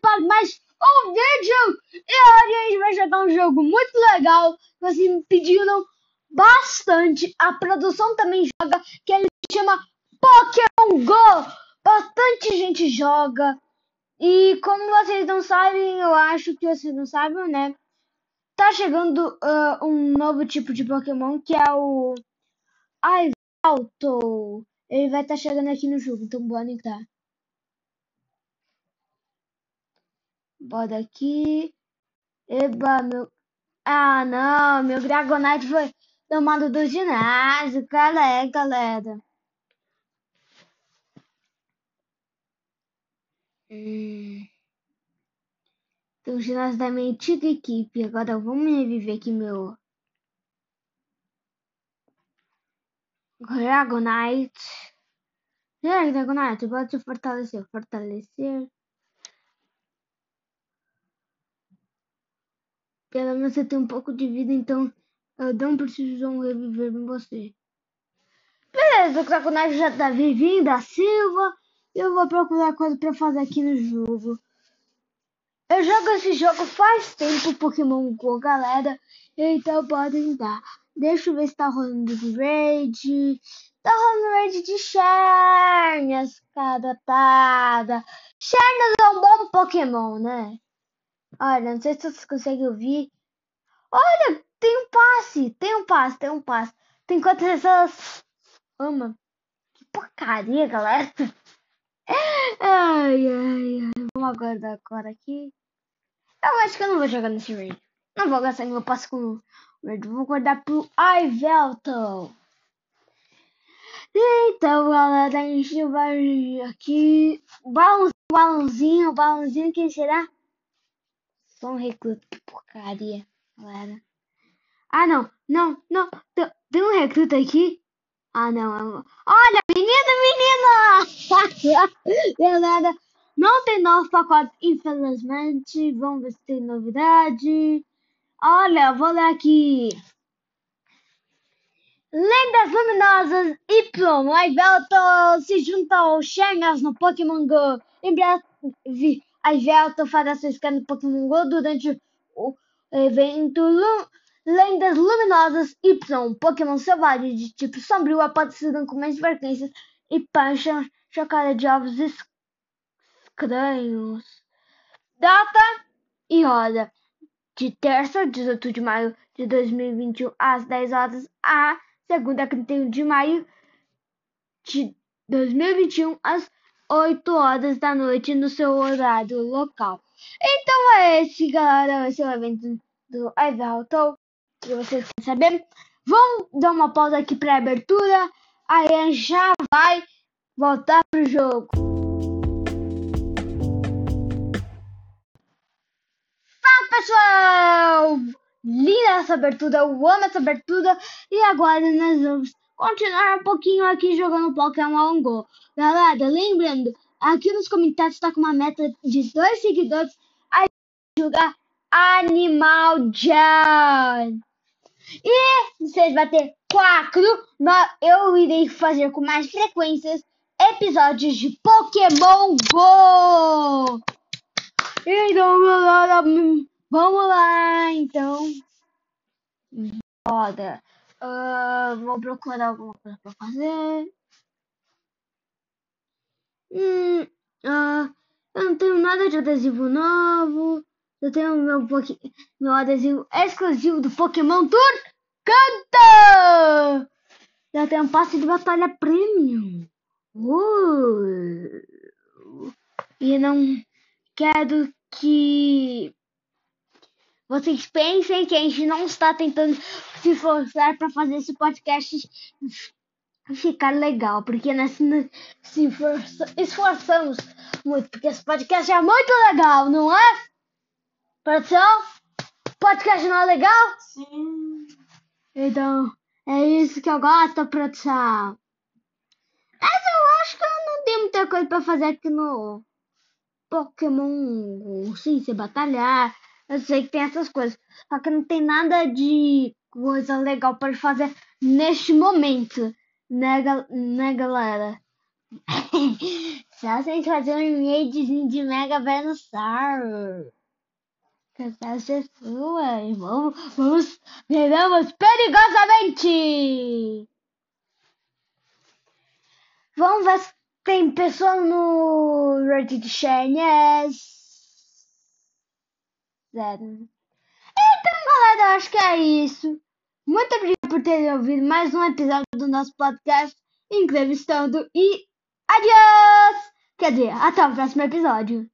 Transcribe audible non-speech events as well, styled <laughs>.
para mais um vídeo! E hoje a gente vai jogar um jogo muito legal vocês me pediram bastante. A produção também joga, que ele chama Pokémon GO! Bastante gente joga. E como vocês não sabem, eu acho que vocês não sabem, né? Tá chegando uh, um novo tipo de Pokémon que é o Ivalto. Ele vai estar tá chegando aqui no jogo, então bora entrar. Bora aqui. Eba, meu. Ah, não, meu Dragonite foi tomado do ginásio. Cara, é, galera. Hum. O ginásio da minha antiga equipe. Agora vamos reviver aqui meu. Dragonite. É, Dragonite, pode fortalecer. Fortalecer. Pelo menos você tem um pouco de vida, então eu não preciso reviver em você. Beleza, o Dragonite já tá vivendo a Silva. Eu vou procurar coisa pra fazer aqui no jogo. Eu jogo esse jogo faz tempo, Pokémon GO, galera. Então podem dar. Deixa eu ver se tá rolando de raid. Tá rolando raid de Charnas, carotada. Charnas é um bom Pokémon, né? Olha, não sei se vocês conseguem ouvir. Olha, tem um passe, tem um passe, tem um passe. Tem quantas pessoas? Ama. Que porcaria, galera. <laughs> Ai, ai, ai. Vamos aguardar agora aqui. Eu acho que eu não vou jogar nesse raid. Não vou gastar meu passe com o raid. Vou guardar pro Ivelton. Então, galera, a gente vai aqui. Balãozinho, balãozinho, balãozinho, quem será? Um recruta, que porcaria, galera. Ah, não, não, não. Tem, um recruta aqui? Ah, não. É Olha, menina, menina! <laughs> galera, não tem novo pacote, infelizmente. Vamos ver se tem novidade. Olha, vou ler aqui. Lendas Luminosas Y, Ivelto se junta ao Xernas no Pokémon GO. Em breve a Velta fará sua scan no Pokémon GO durante o evento Lendas Luminosas Y. Pokémon selvagem de tipo sombrio apareceram com mais frequências e pancha chocada de ovos estranhos. Data e hora de terça, 18 de maio de 2021, às 10 horas, a segunda, 31 de maio de 2021, às 8 horas da noite no seu horário local. Então é esse, galera, esse é o evento do Everton. Se vocês querem saber, vamos dar uma pausa aqui para abertura. Aí a gente já vai voltar pro jogo. Fala pessoal! Linda essa abertura, eu amo essa abertura. E agora nós vamos continuar um pouquinho aqui jogando Pokémon GO. Galera, lembrando, aqui nos comentários está com uma meta de dois seguidores a jogar Animal Jam. E vocês vai ter quatro, eu irei fazer com mais frequências episódios de Pokémon GO. Então, vamos lá, então. Bora. Uh, vou procurar alguma coisa pra fazer. Hum, uh, eu não tenho nada de adesivo novo. Eu tenho meu, meu adesivo exclusivo do Pokémon Tour. Canta! Já tenho um passe de batalha premium. Uh! E não quero que vocês pensem que a gente não está tentando se forçar para fazer esse podcast ficar legal, porque nós se esforçamos muito, porque esse podcast é muito legal, não é? Produção? Podcast não é legal? Sim. Então, é isso que eu gosto, produção. Mas eu acho que eu não tenho muita coisa para fazer aqui no Pokémon, sim, se batalhar eu sei que tem essas coisas. Só que não tem nada de coisa legal para fazer neste momento. Né, né galera? <laughs> Só sem fazer um raidzinho de Mega Venusaur. Catástrofe sua. E vamos, vamos, veremos perigosamente. Vamos ver se tem pessoa no Reddit Shinies. Então, galera, acho que é isso. Muito obrigado por terem ouvido mais um episódio do nosso podcast entrevistando e adiós! Quer dizer, até o próximo episódio.